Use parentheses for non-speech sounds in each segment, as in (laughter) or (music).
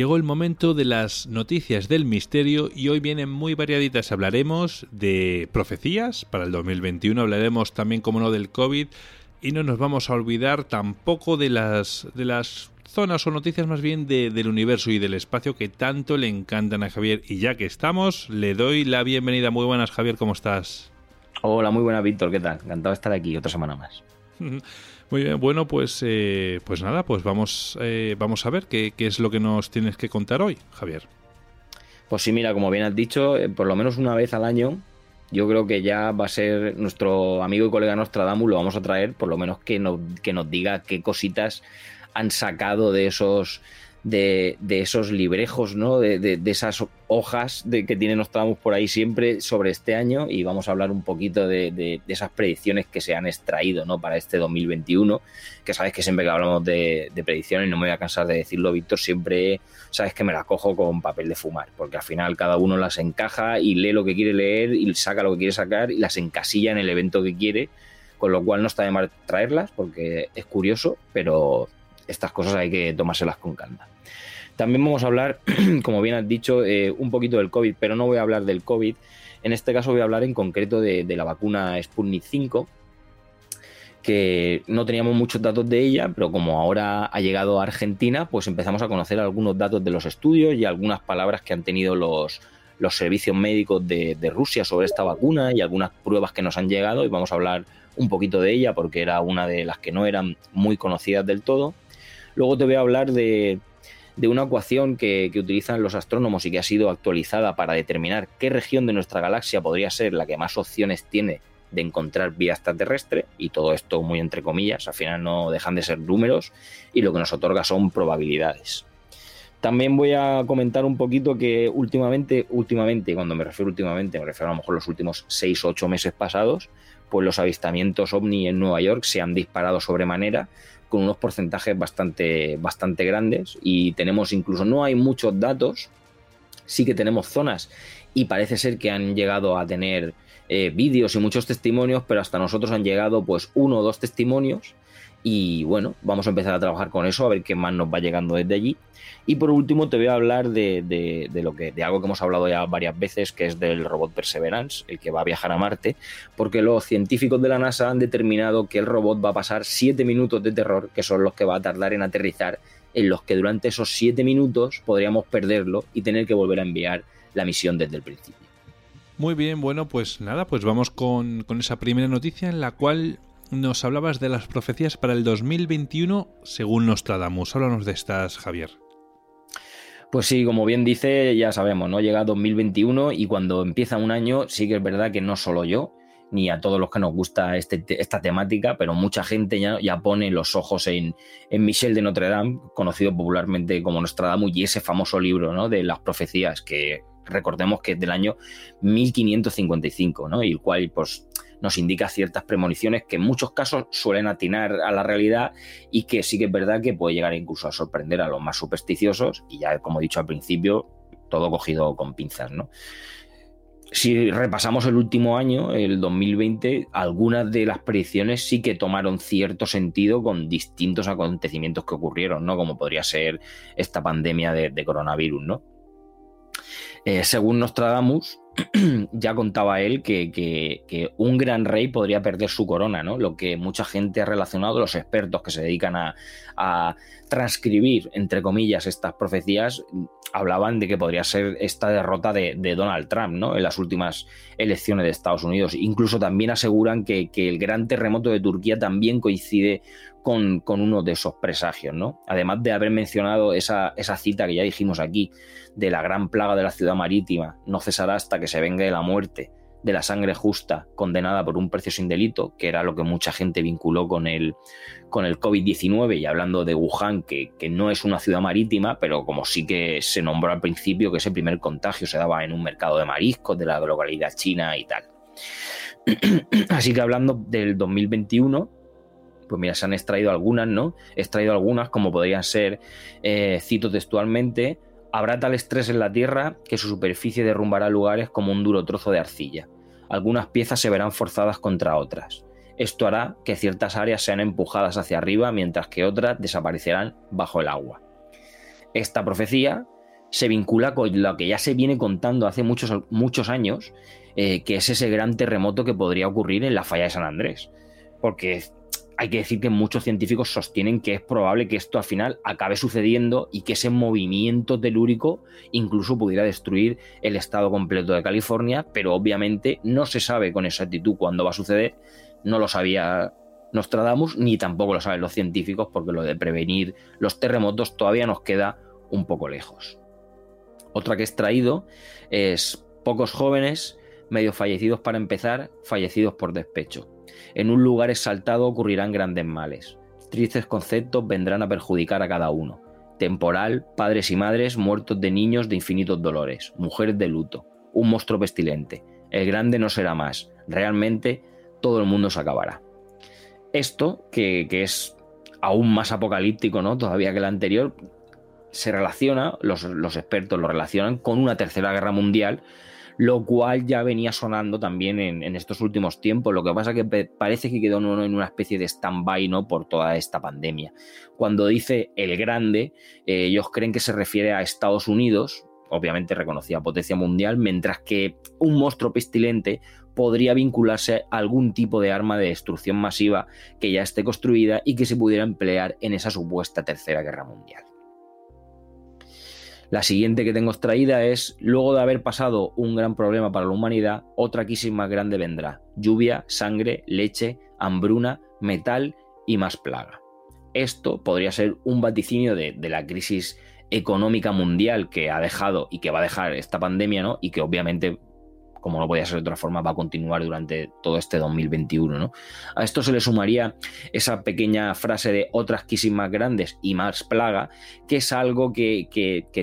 Llegó el momento de las noticias del misterio y hoy vienen muy variaditas. Hablaremos de profecías para el 2021, hablaremos también, como no, del COVID y no nos vamos a olvidar tampoco de las, de las zonas o noticias más bien del universo y del espacio que tanto le encantan a Javier. Y ya que estamos, le doy la bienvenida. Muy buenas, Javier, ¿cómo estás? Hola, muy buenas, Víctor, ¿qué tal? Encantado de estar aquí otra semana más. (laughs) Muy bien, bueno, pues, eh, pues nada, pues vamos, eh, vamos a ver qué, qué, es lo que nos tienes que contar hoy, Javier. Pues sí, mira, como bien has dicho, eh, por lo menos una vez al año, yo creo que ya va a ser nuestro amigo y colega Nostradamus, lo vamos a traer, por lo menos que nos, que nos diga qué cositas han sacado de esos de, esos librejos, ¿no? De, esas hojas de, que tiene Nostradamus por ahí siempre sobre este año y vamos a hablar un poquito de, esas predicciones que se han extraído ¿no? para este 2021, que sabes que siempre que hablamos de, predicciones, no me voy a cansar de decirlo, Víctor, siempre sabes que me las cojo con papel de fumar, porque al final cada uno las encaja y lee lo que quiere leer y saca lo que quiere sacar y las encasilla en el evento que quiere, con lo cual no está de mal traerlas porque es curioso, pero estas cosas hay que tomárselas con calma. También vamos a hablar, (clears throat) como bien has dicho, eh, un poquito del COVID, pero no voy a hablar del COVID. En este caso voy a hablar en concreto de, la vacuna Sputnik 5, que no teníamos muchos datos de ella, pero como ahora ha llegado a Argentina, pues empezamos a conocer algunos datos de los estudios y algunas palabras que han tenido los, los servicios médicos de, de, Rusia sobre esta vacuna y algunas pruebas que nos han llegado y vamos a hablar un poquito de ella porque era una de las que no eran muy conocidas del todo. Luego te voy a hablar de, una ecuación que, utilizan los astrónomos y que ha sido actualizada para determinar qué región de nuestra galaxia podría ser la que más opciones tiene de encontrar vida extraterrestre, y todo esto muy entre comillas, al final no dejan de ser números, y lo que nos otorga son probabilidades. También voy a comentar un poquito que últimamente, últimamente, cuando me refiero últimamente, me refiero a lo mejor los últimos 6 o 8 meses pasados, pues los avistamientos ovni en Nueva York se han disparado sobremanera con unos porcentajes bastante, bastante grandes y tenemos incluso, no hay muchos datos, sí que tenemos zonas y parece ser que han llegado a tener eh, vídeos y muchos testimonios, pero hasta nosotros han llegado pues uno o dos testimonios y bueno, vamos a empezar a trabajar con eso, a ver qué más nos va llegando desde allí. Y por último te voy a hablar de, lo que, de algo que hemos hablado ya varias veces, que es del robot Perseverance, el que va a viajar a Marte, porque los científicos de la NASA han determinado que el robot va a pasar 7 minutos de terror, que son los que va a tardar en aterrizar, en los que durante esos 7 minutos podríamos perderlo y tener que volver a enviar la misión desde el principio. Muy bien, bueno, pues nada, pues vamos con, con esa primera noticia en la cual nos hablabas de las profecías para el 2021 según Nostradamus. Háblanos de estas, Javier. Pues sí, como bien dice, ya sabemos, ¿no? Llega 2021 y cuando empieza un año, sí que es verdad que no solo yo, ni a todos los que nos gusta este, esta temática, pero mucha gente ya, pone los ojos en, en, Michel de Notre Dame, conocido popularmente como Nostradamus, y ese famoso libro ¿no? de las profecías que recordemos que es del año 1555, ¿no? Y el cual, pues, nos indica ciertas premoniciones que en muchos casos suelen atinar a la realidad y que sí que es verdad que puede llegar incluso a sorprender a los más supersticiosos y ya como he dicho al principio, todo cogido con pinzas, ¿no? Si repasamos el último año, el 2020, algunas de las predicciones sí que tomaron cierto sentido con distintos acontecimientos que ocurrieron, ¿no? Como podría ser esta pandemia de, de coronavirus, ¿no? Eh, según Nostradamus, (clears throat) ya contaba él que, un gran rey podría perder su corona, ¿no? Lo que mucha gente ha relacionado, los expertos que se dedican a, transcribir, entre comillas, estas profecías, hablaban de que podría ser esta derrota de, Donald Trump ¿no? en las últimas elecciones de Estados Unidos. Incluso también aseguran que, el gran terremoto de Turquía también coincide con, uno de esos presagios. ¿no? Además de haber mencionado esa, esa cita que ya dijimos aquí, de la gran plaga de la ciudad marítima, no cesará hasta que se venga de la muerte de la sangre justa condenada por un precio sin delito, que era lo que mucha gente vinculó con el, con el COVID-19 y hablando de Wuhan, que, no es una ciudad marítima, pero como sí que se nombró al principio que ese primer contagio se daba en un mercado de mariscos de la localidad china y tal. (clears throat) Así que hablando del 2021, pues mira, se han extraído algunas, ¿no? He extraído algunas, como podrían ser, eh, cito textualmente, Habrá tal estrés en la Tierra que su superficie derrumbará lugares como un duro trozo de arcilla. Algunas piezas se verán forzadas contra otras. Esto hará que ciertas áreas sean empujadas hacia arriba mientras que otras desaparecerán bajo el agua. Esta profecía se vincula con lo que ya se viene contando hace muchos, muchos años, eh, que es ese gran terremoto que podría ocurrir en la falla de San Andrés. Porque hay que decir que muchos científicos sostienen que es probable que esto al final acabe sucediendo y que ese movimiento telúrico incluso pudiera destruir el estado completo de California, pero obviamente no se sabe con exactitud cuándo va a suceder, no lo sabía Nostradamus ni tampoco lo saben los científicos porque lo de prevenir los terremotos todavía nos queda un poco lejos. Otra que he extraído es pocos jóvenes, medio fallecidos para empezar, fallecidos por despecho. En un lugar exaltado ocurrirán grandes males. Tristes conceptos vendrán a perjudicar a cada uno. Temporal, padres y madres muertos de niños de infinitos dolores, mujeres de luto, un monstruo pestilente. El grande no será más. Realmente todo el mundo se acabará. Esto, que, es aún más apocalíptico, ¿no? Todavía que el anterior, se relaciona, los, expertos lo relacionan con una tercera guerra mundial lo cual ya venía sonando también en, estos últimos tiempos. Lo que pasa es que parece que quedó en una especie de stand-by ¿no? por toda esta pandemia. Cuando dice el grande, eh, ellos creen que se refiere a Estados Unidos, obviamente reconocida potencia mundial, mientras que un monstruo pestilente podría vincularse a algún tipo de arma de destrucción masiva que ya esté construida y que se pudiera emplear en esa supuesta tercera guerra mundial. La siguiente que tengo extraída es, luego de haber pasado un gran problema para la humanidad, otra crisis más grande vendrá. Lluvia, sangre, leche, hambruna, metal y más plaga. Esto podría ser un vaticinio de, de la crisis económica mundial que ha dejado y que va a dejar esta pandemia, ¿no? Y que obviamente como no podía ser de otra forma, va a continuar durante todo este 2021. ¿no? A esto se le sumaría esa pequeña frase de otras crisis más grandes y más plaga, que es algo que,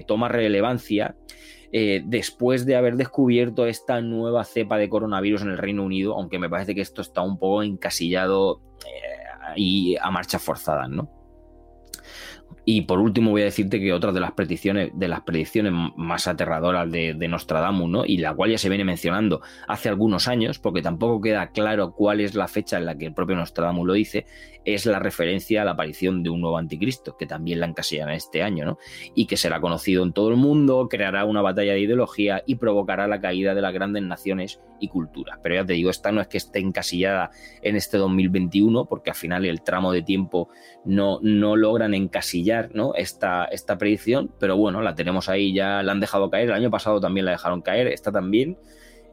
toma relevancia eh, después de haber descubierto esta nueva cepa de coronavirus en el Reino Unido, aunque me parece que esto está un poco encasillado eh, y a marchas forzadas, ¿no? Y por último voy a decirte que otra de las predicciones, de las predicciones más aterradoras de, Nostradamus, ¿no? Y la cual ya se viene mencionando hace algunos años, porque tampoco queda claro cuál es la fecha en la que el propio Nostradamus lo dice, es la referencia a la aparición de un nuevo anticristo, que también la encasillan este año, ¿no? Y que será conocido en todo el mundo, creará una batalla de ideología y provocará la caída de las grandes naciones y culturas. Pero ya te digo, esta no es que esté encasillada en este 2021, porque al final el tramo de tiempo no, no logran encasillar esta, esta predicción, pero bueno, la tenemos ahí, ya la han dejado caer, el año pasado también la dejaron caer, esta también,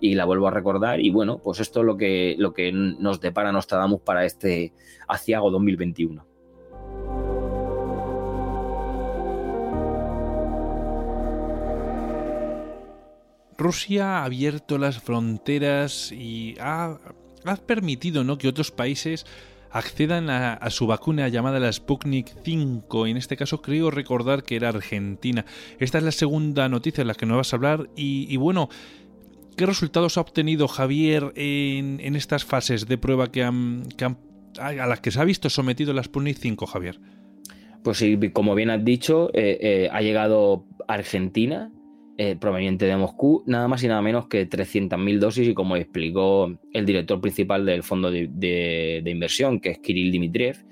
y la vuelvo a recordar, y bueno, pues esto es lo que, lo que nos depara Nostradamus para este aciago 2021. Rusia ha abierto las fronteras y ha, ha permitido ¿no? que otros países accedan a, su vacuna llamada la Sputnik 5. En este caso creo recordar que era Argentina. Esta es la segunda noticia de la que nos vas a hablar y, bueno, ¿qué resultados ha obtenido Javier en, estas fases de prueba que han, a las que se ha visto sometido la Sputnik 5, Javier? Pues sí, como bien has dicho, eh, eh, ha llegado Argentina eh, proveniente de Moscú, nada más y nada menos que 300.000 dosis y como explicó el director principal del fondo de, inversión, que es Kirill Dmitriev,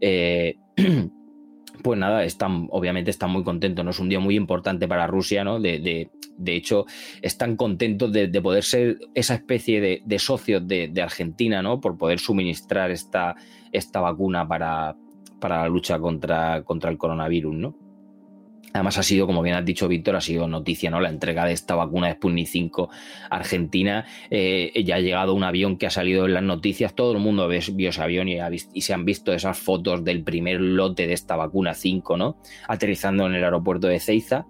eh, (clears throat) pues nada, están, obviamente están muy contentos, ¿no? Es un día muy importante para Rusia, ¿no? De, hecho, están contentos de, poder ser esa especie de, socios de, Argentina, ¿no? Por poder suministrar esta, esta vacuna para, para la lucha contra, contra el coronavirus, ¿no? Además ha sido, como bien has dicho Víctor, ha sido noticia, ¿no? La entrega de esta vacuna de Sputnik 5 Argentina. Eh, ya ha llegado un avión que ha salido en las noticias. Todo el mundo vio ese avión y, se han visto esas fotos del primer lote de esta vacuna 5, ¿no? Aterrizando en el aeropuerto de Ceiza.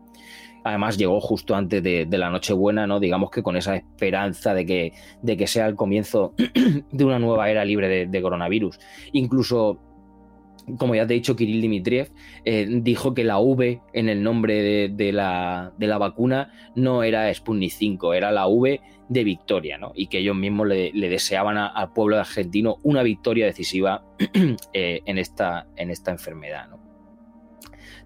Además llegó justo antes de, la Nochebuena, ¿no? Digamos que con esa esperanza de que, de que sea el comienzo (clears throat) de una nueva era libre de coronavirus. Incluso como ya te he dicho, Kirill Dmitriev eh, dijo que la V en el nombre de, la, vacuna no era Sputnik 5, era la V de victoria, ¿no? Y que ellos mismos le, deseaban al pueblo argentino una victoria decisiva (clears throat) eh, en, esta, en esta enfermedad,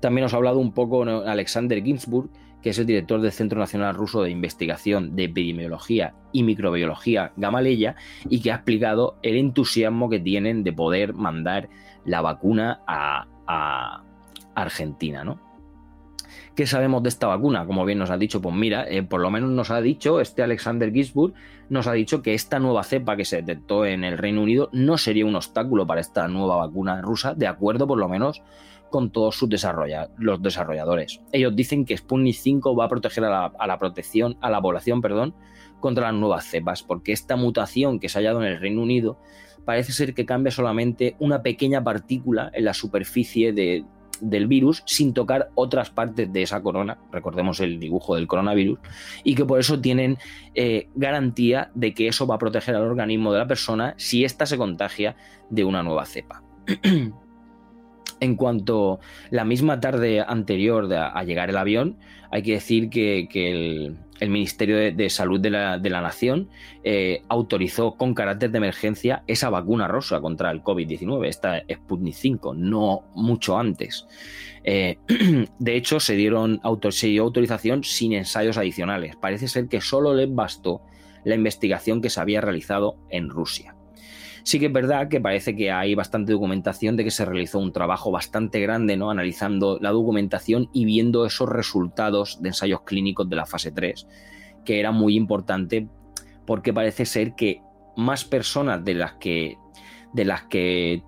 También nos ha hablado un poco Alexander Ginsburg, que es el director del Centro Nacional Ruso de Investigación de Epidemiología y Microbiología Gamaleya, y que ha explicado el entusiasmo que tienen de poder mandar la vacuna a, Argentina, ¿no? ¿Qué sabemos de esta vacuna? Como bien nos ha dicho, pues mira, eh, por lo menos nos ha dicho, este Alexander Gisburg nos ha dicho que esta nueva cepa que se detectó en el Reino Unido no sería un obstáculo para esta nueva vacuna rusa, de acuerdo por lo menos con todos sus los desarrolladores. Ellos dicen que Sputnik 5 va a proteger a la, a la protección, a la población, perdón, contra las nuevas cepas, porque esta mutación que se ha hallado en el Reino Unido parece ser que cambia solamente una pequeña partícula en la superficie del virus sin tocar otras partes de esa corona, recordemos el dibujo del coronavirus, y que por eso tienen eh, garantía de que eso va a proteger al organismo de la persona si ésta se contagia de una nueva cepa. (clears throat) En cuanto la misma tarde anterior a llegar el avión, hay que decir que, el, Ministerio de, Salud de la, Nación eh, autorizó con carácter de emergencia esa vacuna rosa contra el COVID-19, esta Sputnik 5, no mucho antes. Eh, (clears throat) de hecho, se, dieron se dio autorización sin ensayos adicionales. Parece ser que solo les bastó la investigación que se había realizado en Rusia. Sí que es verdad que parece que hay bastante documentación de que se realizó un trabajo bastante grande, ¿no? Analizando la documentación y viendo esos resultados de ensayos clínicos de la fase 3, que era muy importante porque parece ser que más personas de las que. de las que.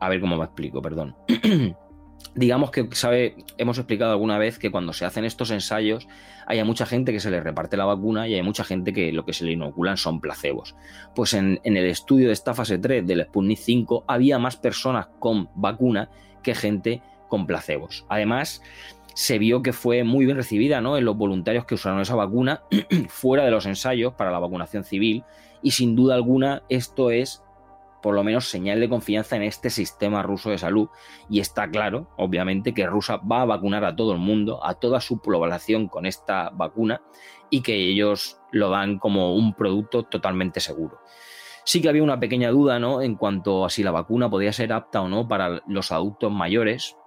a ver cómo me explico, perdón. (clears throat) digamos que sabe, hemos explicado alguna vez que cuando se hacen estos ensayos hay mucha gente que se le reparte la vacuna y hay mucha gente que lo que se le inoculan son placebos. Pues en, el estudio de esta fase 3 del Sputnik 5 había más personas con vacuna que gente con placebos. Además, se vio que fue muy bien recibida ¿no? en los voluntarios que usaron esa vacuna (clears throat) fuera de los ensayos para la vacunación civil y sin duda alguna esto es por lo menos señal de confianza en este sistema ruso de salud. Y está claro, obviamente, que Rusia va a vacunar a todo el mundo, a toda su población con esta vacuna y que ellos lo dan como un producto totalmente seguro. Sí que había una pequeña duda ¿no? en cuanto a si la vacuna podía ser apta o no para los adultos mayores,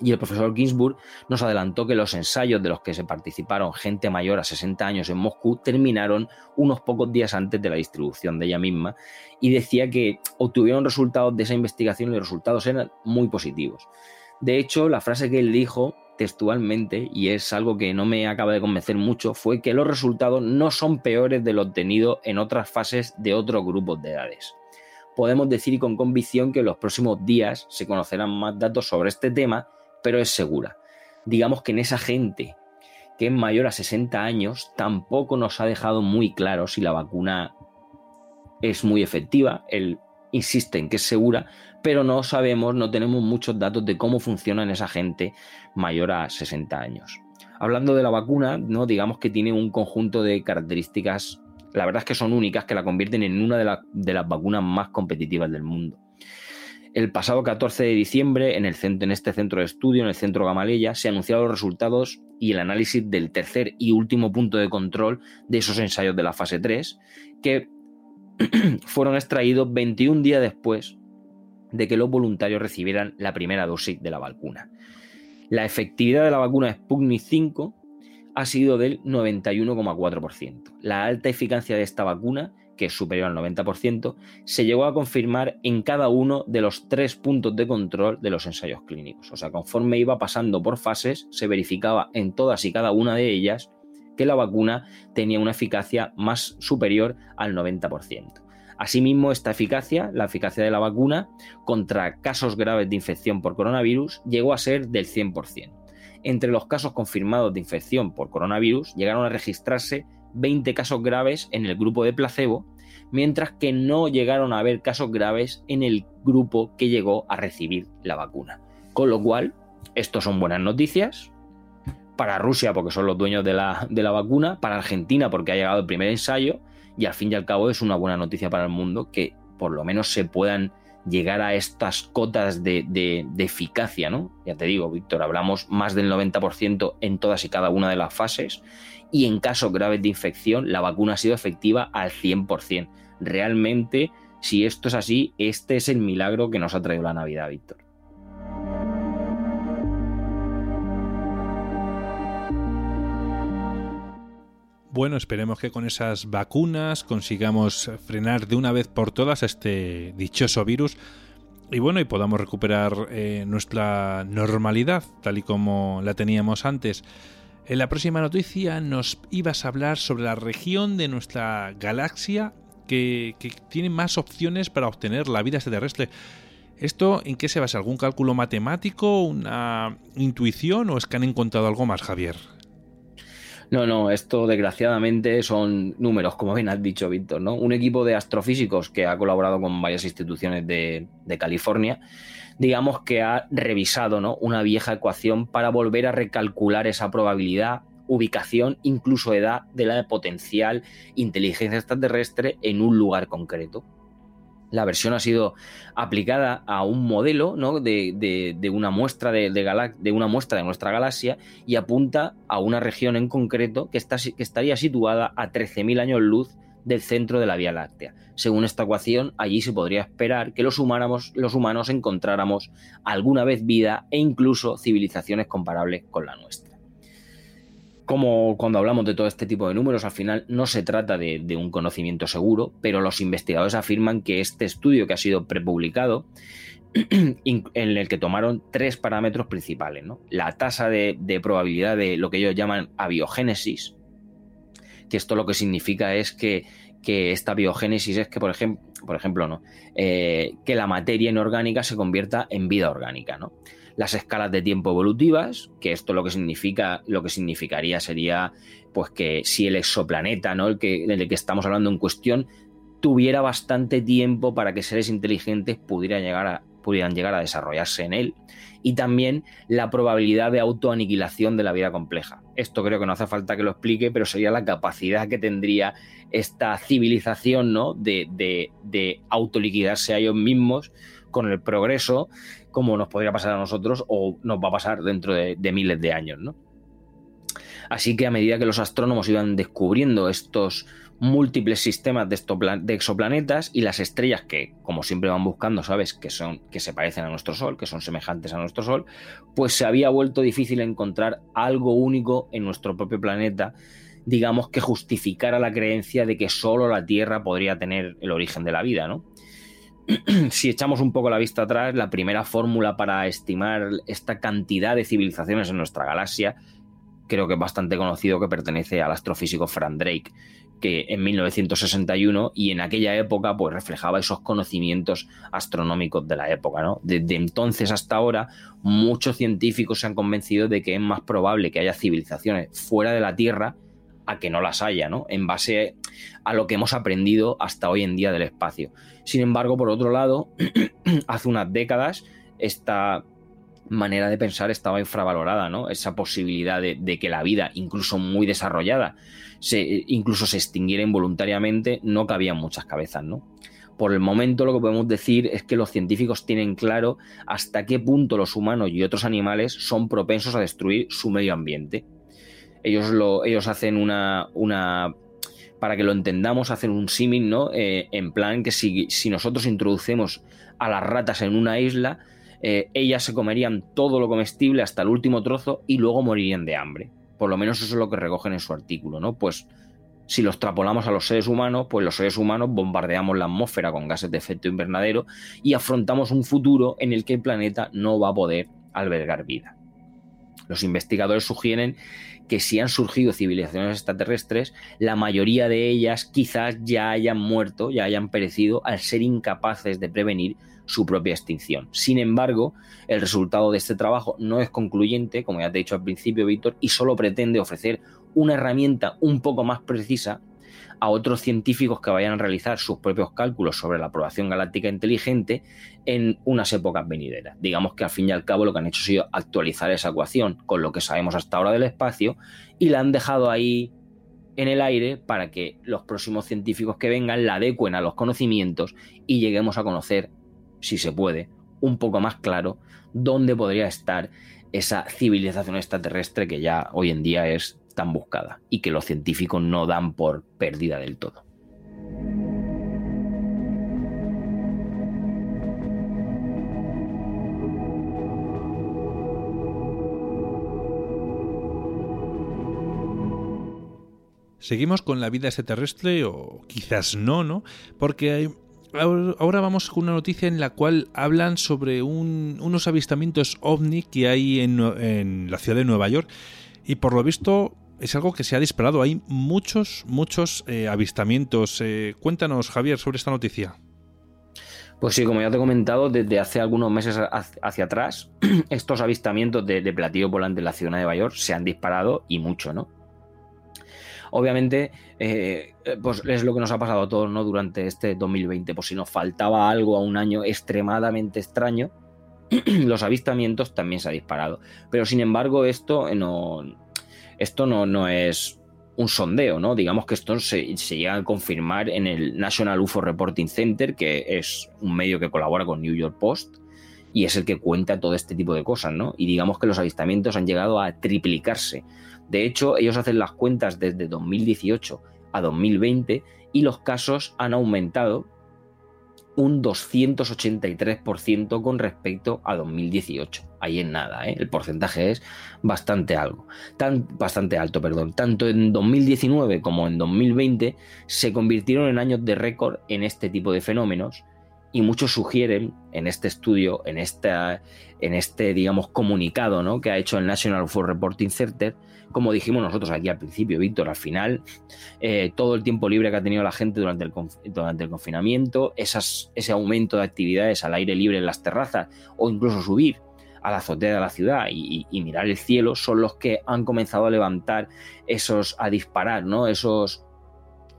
y el profesor Ginsburg nos adelantó que los ensayos de los que se participaron gente mayor a 60 años en Moscú terminaron unos pocos días antes de la distribución de ella misma y decía que obtuvieron resultados de esa investigación y los resultados eran muy positivos. De hecho, la frase que él dijo textualmente, y es algo que no me acaba de convencer mucho, fue que los resultados no son peores de lo obtenido en otras fases de otros grupos de edades. Podemos decir con convicción que en los próximos días se conocerán más datos sobre este tema pero es segura. Digamos que en esa gente que es mayor a 60 años tampoco nos ha dejado muy claro si la vacuna es muy efectiva. Él insiste en que es segura, pero no sabemos, no tenemos muchos datos de cómo funciona en esa gente mayor a 60 años. Hablando de la vacuna, ¿no? digamos que tiene un conjunto de características, la verdad es que son únicas, que la convierten en una de, de las vacunas más competitivas del mundo. El pasado 14 de diciembre, en, este centro de estudio, en el centro Gamaleya, se anunciaron los resultados y el análisis del tercer y último punto de control de esos ensayos de la fase 3, que (clears throat) fueron extraídos 21 días después de que los voluntarios recibieran la primera dosis de la vacuna. La efectividad de la vacuna Sputnik 5 ha sido del 91,4%. La alta eficacia de esta vacuna que es superior al 90%, se llegó a confirmar en cada uno de los tres puntos de control de los ensayos clínicos. O sea, conforme iba pasando por fases, se verificaba en todas y cada una de ellas que la vacuna tenía una eficacia más superior al 90%. Asimismo, esta eficacia, la eficacia de la vacuna contra casos graves de infección por coronavirus, llegó a ser del 100%. entre los casos confirmados de infección por coronavirus llegaron a registrarse 20 casos graves en el grupo de placebo, mientras que no llegaron a haber casos graves en el grupo que llegó a recibir la vacuna. Con lo cual, esto son buenas noticias para Rusia porque son los dueños de la, de la vacuna, para Argentina porque ha llegado el primer ensayo y al fin y al cabo es una buena noticia para el mundo que por lo menos se puedan llegar a estas cotas de, eficacia, ¿no? Ya te digo, Víctor, hablamos más del 90% en todas y cada una de las fases y en casos graves de infección la vacuna ha sido efectiva al 100%. Realmente, si esto es así, este es el milagro que nos ha traído la Navidad, Víctor. Bueno, esperemos que con esas vacunas consigamos frenar de una vez por todas este dichoso virus y bueno, y podamos recuperar eh, nuestra normalidad tal y como la teníamos antes. En la próxima noticia nos ibas a hablar sobre la región de nuestra galaxia que, que tiene más opciones para obtener la vida extraterrestre. ¿Esto en qué se basa? ¿Algún cálculo matemático? ¿Una intuición? ¿O es que han encontrado algo más, Javier? No, no, esto desgraciadamente son números, como bien has dicho, Víctor, ¿no? Un equipo de astrofísicos que ha colaborado con varias instituciones de, California, digamos que ha revisado ¿no? una vieja ecuación para volver a recalcular esa probabilidad ubicación, incluso edad de la potencial inteligencia extraterrestre en un lugar concreto la versión ha sido aplicada a un modelo ¿no? de, una muestra de, una muestra de nuestra galaxia y apunta a una región en concreto que, estaría situada a 13.000 años luz del centro de la Vía Láctea. Según esta ecuación, allí se podría esperar que los humanos encontráramos alguna vez vida e incluso civilizaciones comparables con la nuestra como cuando hablamos de todo este tipo de números, al final no se trata de, un conocimiento seguro, pero los investigadores afirman que este estudio que ha sido prepublicado, (clears throat) en el que tomaron tres parámetros principales, la tasa de, probabilidad de lo que ellos llaman abiogénesis, que esto lo que significa es que, esta biogénesis es que, por, ejemplo, por ejemplo, ¿no? Eh, que la materia inorgánica se convierta en vida orgánica. ¿no? Las escalas de tiempo evolutivas, que esto lo que significa, lo que significaría sería pues que si el exoplaneta, ¿no? El que, del que estamos hablando en cuestión, tuviera bastante tiempo para que seres inteligentes pudieran llegar a, pudieran llegar a desarrollarse en él. Y también la probabilidad de autoaniquilación de la vida compleja. Esto creo que no hace falta que lo explique, pero sería la capacidad que tendría esta civilización ¿no? de, de, de autoliquidarse a ellos mismos con el progreso como nos podría pasar a nosotros o nos va a pasar dentro de, miles de años, ¿no? Así que a medida que los astrónomos iban descubriendo estos múltiples sistemas de, de, exoplanetas y las estrellas que, como siempre van buscando, sabes, que son que se parecen a nuestro Sol, que son semejantes a nuestro Sol, pues se había vuelto difícil encontrar algo único en nuestro propio planeta, digamos que justificara la creencia de que solo la Tierra podría tener el origen de la vida, ¿no? (clears throat) si echamos un poco la vista atrás, la primera fórmula para estimar esta cantidad de civilizaciones en nuestra galaxia, creo que es bastante conocido que pertenece al astrofísico Frank Drake, que en 1961 y en aquella época pues reflejaba esos conocimientos astronómicos de la época, ¿no? Desde entonces hasta ahora muchos científicos se han convencido de que es más probable que haya civilizaciones fuera de la Tierra a que no las haya, ¿no? En base a lo que hemos aprendido hasta hoy en día del espacio. Sin embargo, por otro lado, (clears throat) hace unas décadas esta manera de pensar estaba infravalorada, ¿no? Esa posibilidad de, que la vida, incluso muy desarrollada, se, incluso se extinguiera involuntariamente, no cabía en muchas cabezas, ¿no? Por el momento lo que podemos decir es que los científicos tienen claro hasta qué punto los humanos y otros animales son propensos a destruir su medio ambiente ellos, lo, ellos hacen una, una, para que lo entendamos, hacen un símil, ¿no? Eh, en plan que si, nosotros introducemos a las ratas en una isla, eh, ellas se comerían todo lo comestible hasta el último trozo y luego morirían de hambre. Por lo menos eso es lo que recogen en su artículo, ¿no? Pues si los trapolamos a los seres humanos, pues los seres humanos bombardeamos la atmósfera con gases de efecto invernadero y afrontamos un futuro en el que el planeta no va a poder albergar vida. Los investigadores sugieren que si han surgido civilizaciones extraterrestres, la mayoría de ellas quizás ya hayan muerto, ya hayan perecido al ser incapaces de prevenir su propia extinción. Sin embargo, el resultado de este trabajo no es concluyente, como ya te he dicho al principio, Víctor, y solo pretende ofrecer una herramienta un poco más precisa a otros científicos que vayan a realizar sus propios cálculos sobre la población galáctica inteligente en unas épocas venideras. Digamos que al fin y al cabo lo que han hecho ha sido actualizar esa ecuación con lo que sabemos hasta ahora del espacio y la han dejado ahí en el aire para que los próximos científicos que vengan la adecuen a los conocimientos y lleguemos a conocer, si se puede, un poco más claro dónde podría estar esa civilización extraterrestre que ya hoy en día es tan buscada y que los científicos no dan por perdida del todo. Seguimos con la vida extraterrestre o quizás no, ¿no? Porque hay, ahora vamos con una noticia en la cual hablan sobre unos avistamientos ovni que hay en, en, la ciudad de Nueva York y por lo visto es algo que se ha disparado. Hay muchos, muchos eh, avistamientos. Eh, cuéntanos, Javier, sobre esta noticia. Pues sí, como ya te he comentado, desde hace algunos meses hacia atrás, (clears throat) estos avistamientos de, platillo volante en la ciudad de Nueva York se han disparado y mucho, ¿no? Obviamente, eh, pues es lo que nos ha pasado a todos, ¿no? Durante este 2020, pues si nos faltaba algo a un año extremadamente extraño, (clears throat) los avistamientos también se han disparado. Pero sin embargo, esto no, esto no, no es un sondeo, ¿no? Digamos que esto se, llega a confirmar en el National UFO Reporting Center, que es un medio que colabora con New York Post y es el que cuenta todo este tipo de cosas, ¿no? Y digamos que los avistamientos han llegado a triplicarse. De hecho, ellos hacen las cuentas desde 2018 a 2020 y los casos han aumentado un 283% con respecto a 2018. Ahí en nada, ¿eh? el porcentaje es bastante algo, tan, bastante alto, perdón. Tanto en 2019 como en 2020 se convirtieron en años de récord en este tipo de fenómenos y muchos sugieren en este estudio, en, esta, en este, digamos, comunicado ¿no? que ha hecho el National UFO Reporting Center, como dijimos nosotros aquí al principio, Víctor, al final, eh, todo el tiempo libre que ha tenido la gente durante el, durante el confinamiento, esas, ese aumento de actividades al aire libre en las terrazas o incluso subir a la azotea de la ciudad y, y, mirar el cielo son los que han comenzado a levantar esos, a disparar, ¿no? Esos,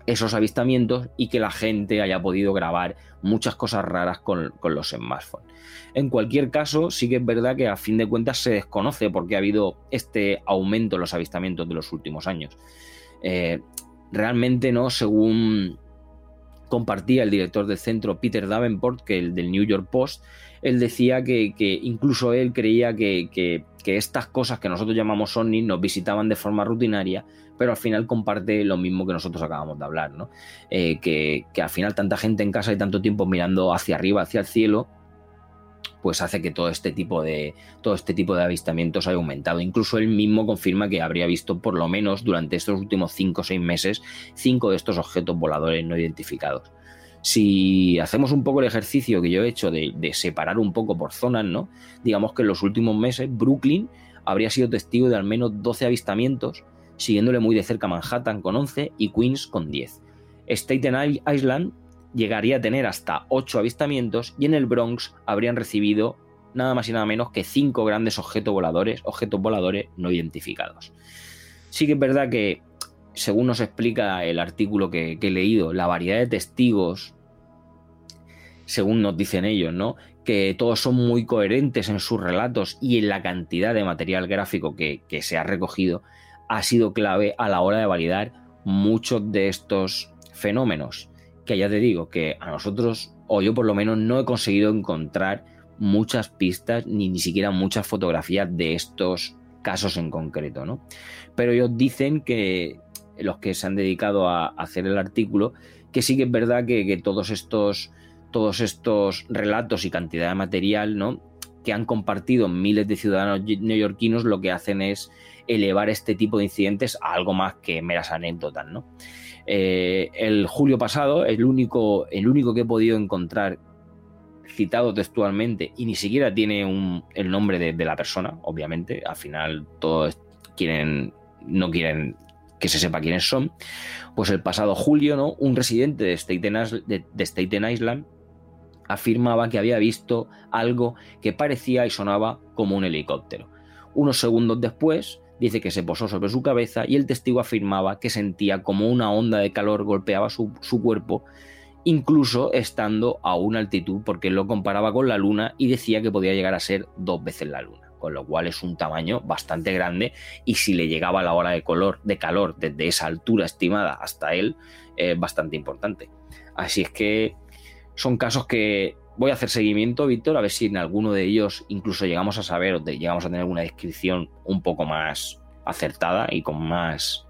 esos avistamientos y que la gente haya podido grabar muchas cosas raras con, los smartphones. En cualquier caso, sí que es verdad que a fin de cuentas se desconoce por qué ha habido este aumento en los avistamientos de los últimos años. Eh, realmente no, según compartía el director del centro Peter Davenport, que el del New York Post, él decía que, incluso él creía que, que, estas cosas que nosotros llamamos ovnis nos visitaban de forma rutinaria pero al final comparte lo mismo que nosotros acabamos de hablar, ¿no? Eh, que, al final tanta gente en casa y tanto tiempo mirando hacia arriba, hacia el cielo, pues hace que todo este tipo de todo este tipo de avistamientos haya aumentado. Incluso él mismo confirma que habría visto por lo menos durante estos últimos 5 o 6 meses cinco de estos objetos voladores no identificados. Si hacemos un poco el ejercicio que yo he hecho de, de separar un poco por zonas, ¿no? Digamos que en los últimos meses Brooklyn habría sido testigo de al menos 12 avistamientos siguiéndole muy de cerca Manhattan con 11 y Queens con 10. Staten Island llegaría a tener hasta 8 avistamientos y en el Bronx habrían recibido nada más y nada menos que 5 grandes objetos voladores, objetos voladores no identificados. Sí que es verdad que, según nos explica el artículo que, he leído, la variedad de testigos, según nos dicen ellos, ¿no? que todos son muy coherentes en sus relatos y en la cantidad de material gráfico que se ha recogido, ha sido clave a la hora de validar muchos de estos fenómenos. Que ya te digo que a nosotros, o yo por lo menos, no he conseguido encontrar muchas pistas ni ni siquiera muchas fotografías de estos casos en concreto, ¿no? Pero ellos dicen que los que se han dedicado a hacer el artículo, que sí que es verdad que, que todos estos todos estos relatos y cantidad de material, ¿no? Que han compartido miles de ciudadanos neoyorquinos lo que hacen es elevar este tipo de incidentes a algo más que meras anécdotas. ¿no? Eh, el julio pasado, el único, el único que he podido encontrar citado textualmente y ni siquiera tiene el nombre de, la persona, obviamente. Al final todos quieren, no quieren que se sepa quiénes son. Pues el pasado julio, ¿no? Un residente de Staten, Island afirmaba que había visto algo que parecía y sonaba como un helicóptero. Unos segundos después, dice que se posó sobre su cabeza y el testigo afirmaba que sentía como una onda de calor golpeaba su, su cuerpo incluso estando a una altitud, porque lo comparaba con la Luna y decía que podía llegar a ser dos veces la Luna, con lo cual es un tamaño bastante grande y si le llegaba la hora de, de calor desde esa altura estimada hasta él, es bastante importante. Así es que son casos que voy a hacer seguimiento, Víctor, a ver si en alguno de ellos incluso llegamos a saber o llegamos a tener una descripción un poco más acertada y con más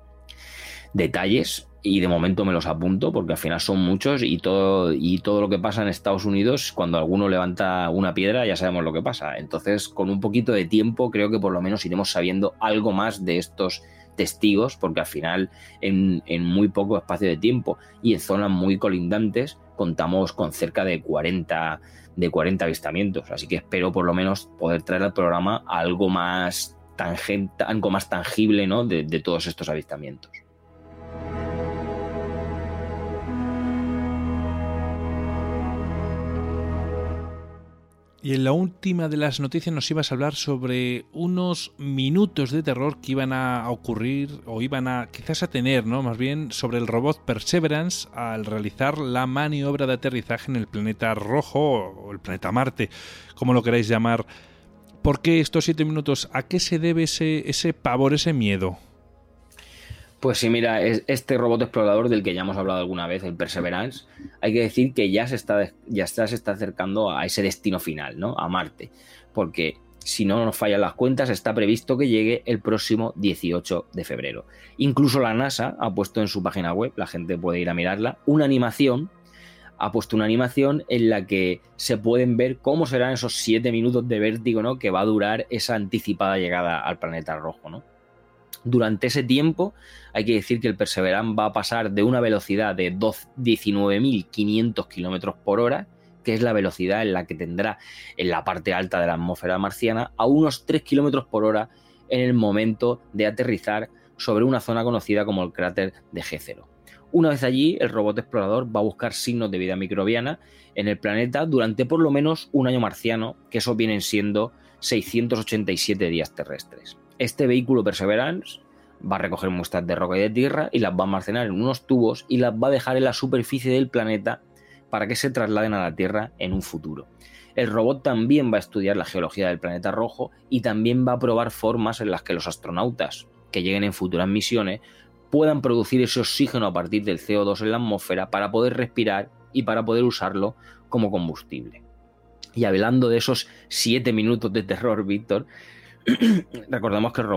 detalles y de momento me los apunto porque al final son muchos y todo, y todo lo que pasa en Estados Unidos, cuando alguno levanta una piedra ya sabemos lo que pasa. Entonces, con un poquito de tiempo creo que por lo menos iremos sabiendo algo más de estos testigos porque al final en, muy poco espacio de tiempo y en zonas muy colindantes contamos con cerca de 40, de 40 avistamientos. Así que espero por lo menos poder traer al programa algo más, tangente, algo más tangible ¿no? de todos estos avistamientos. Y en la última de las noticias nos ibas a hablar sobre unos minutos de terror que iban a ocurrir o iban a quizás a tener, ¿no? Más bien sobre el robot Perseverance al realizar la maniobra de aterrizaje en el planeta rojo o el planeta Marte, como lo queráis llamar. ¿Por qué estos siete minutos? ¿A qué se debe ese, ese pavor, ese miedo? Pues sí, mira, este robot explorador del que ya hemos hablado alguna vez, el Perseverance, hay que decir que ya se está, ya se está acercando a ese destino final, ¿no? A Marte. Porque si no nos fallan las cuentas, está previsto que llegue el próximo 18 de febrero. Incluso la NASA ha puesto en su página web, la gente puede ir a mirarla, una animación, ha puesto una animación en la que se pueden ver cómo serán esos 7 minutos de vértigo, ¿no? Que va a durar esa anticipada llegada al planeta rojo, ¿no? Durante ese tiempo hay que decir que el Perseverance va a pasar de una velocidad de 19.500 km por hora, que es la velocidad en la que tendrá en la parte alta de la atmósfera marciana, a unos 3 km por hora en el momento de aterrizar sobre una zona conocida como el cráter de G0. Una vez allí, el robot explorador va a buscar signos de vida microbiana en el planeta durante por lo menos un año marciano, que eso vienen siendo 687 días terrestres. Este vehículo Perseverance va a recoger muestras de roca y de tierra y las va a almacenar en unos tubos y las va a dejar en la superficie del planeta para que se trasladen a la Tierra en un futuro. El robot también va a estudiar la geología del planeta rojo y también va a probar formas en las que los astronautas que lleguen en futuras misiones puedan producir ese oxígeno a partir del CO2 en la atmósfera para poder respirar y para poder usarlo como combustible. Y hablando de esos siete minutos de terror, Víctor, (clears throat) recordamos que el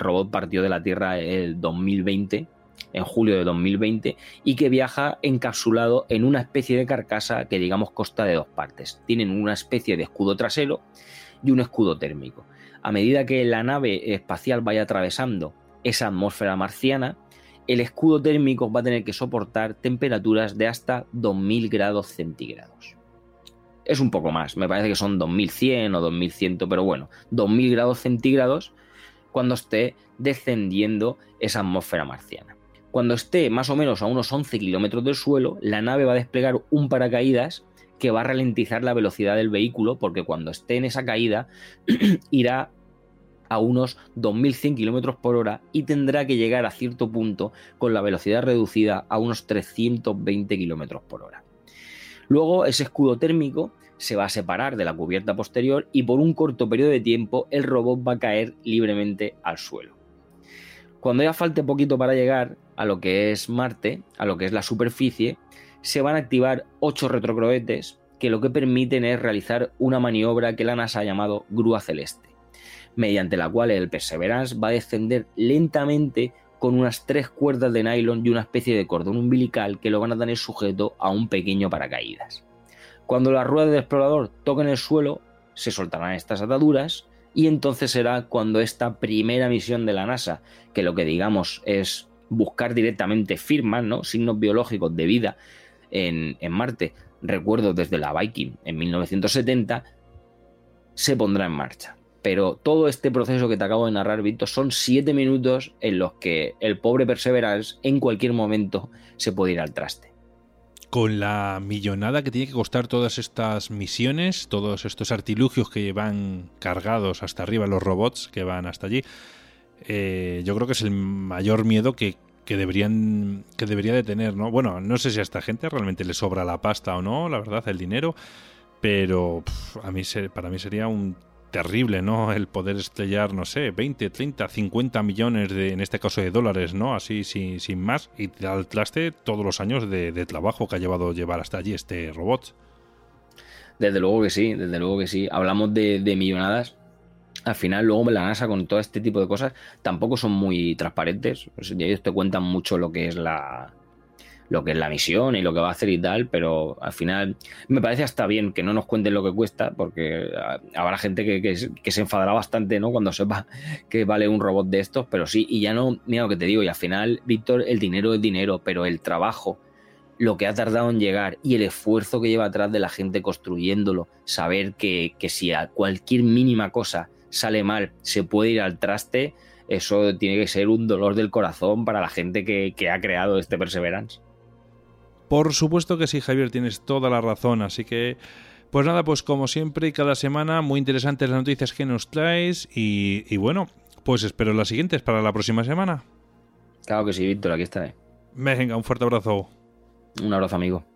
robot, partió de la Tierra el 2020, en julio de 2020, y que viaja encapsulado en una especie de carcasa que digamos consta de dos partes. Tienen una especie de escudo trasero y un escudo térmico. A medida que la nave espacial vaya atravesando esa atmósfera marciana, el escudo térmico va a tener que soportar temperaturas de hasta 2000 grados centígrados es un poco más, me parece que son 2100 o 2100, pero bueno, 2000 grados centígrados cuando esté descendiendo esa atmósfera marciana. Cuando esté más o menos a unos 11 kilómetros del suelo, la nave va a desplegar un paracaídas que va a ralentizar la velocidad del vehículo porque cuando esté en esa caída (clears throat) irá a unos 2100 kilómetros por hora y tendrá que llegar a cierto punto con la velocidad reducida a unos 320 kilómetros por hora. Luego ese escudo térmico se va a separar de la cubierta posterior y por un corto periodo de tiempo el robot va a caer libremente al suelo. Cuando ya falte poquito para llegar a lo que es Marte, a lo que es la superficie, se van a activar ocho retrocroetes que lo que permiten es realizar una maniobra que la NASA ha llamado grúa celeste, mediante la cual el Perseverance va a descender lentamente con unas tres cuerdas de nylon y una especie de cordón umbilical que lo van a tener sujeto a un pequeño paracaídas. Cuando las ruedas del explorador toquen el suelo, se soltarán estas ataduras y entonces será cuando esta primera misión de la NASA, que lo que digamos es buscar directamente firmas, ¿no? signos biológicos de vida en, en Marte, recuerdo desde la Viking en 1970, se pondrá en marcha. Pero todo este proceso que te acabo de narrar, Víctor, son siete minutos en los que el pobre Perseverance en cualquier momento se puede ir al traste. Con la millonada que tiene que costar todas estas misiones, todos estos artilugios que van cargados hasta arriba, los robots que van hasta allí, eh, yo creo que es el mayor miedo que, que deberían que debería de tener, ¿no? Bueno, no sé si a esta gente realmente le sobra la pasta o no, la verdad, el dinero, pero a mí para mí sería un terrible, ¿no? El poder estrellar, no sé, 20, 30, 50 millones de, en este caso de dólares, ¿no? Así sin, sin más y al traste todos los años de, trabajo que ha llevado llevar hasta allí este robot. Desde luego que sí, desde luego que sí. Hablamos de, de millonadas al final luego la NASA con todo este tipo de cosas tampoco son muy transparentes. Ellos te cuentan mucho lo que es la lo que es la misión y lo que va a hacer y tal, pero al final me parece hasta bien que no nos cuenten lo que cuesta, porque habrá gente que, se enfadará bastante, ¿no? Cuando sepa (laughs) que vale un robot de estos, pero sí, y ya no, mira lo que te digo, y al final, Víctor, el dinero es dinero, pero el trabajo, lo que ha tardado en llegar y el esfuerzo que lleva atrás de la gente construyéndolo, saber que, que si a cualquier mínima cosa sale mal, se puede ir al traste, eso tiene que ser un dolor del corazón para la gente que, ha creado este Perseverance. Por supuesto que sí, Javier, tienes toda la razón, así que... Pues nada, pues como siempre, cada semana muy interesantes las noticias que nos traes y, y bueno, pues espero las siguientes para la próxima semana. Claro que sí, Víctor, aquí está. Venga, un fuerte abrazo. Un abrazo, amigo.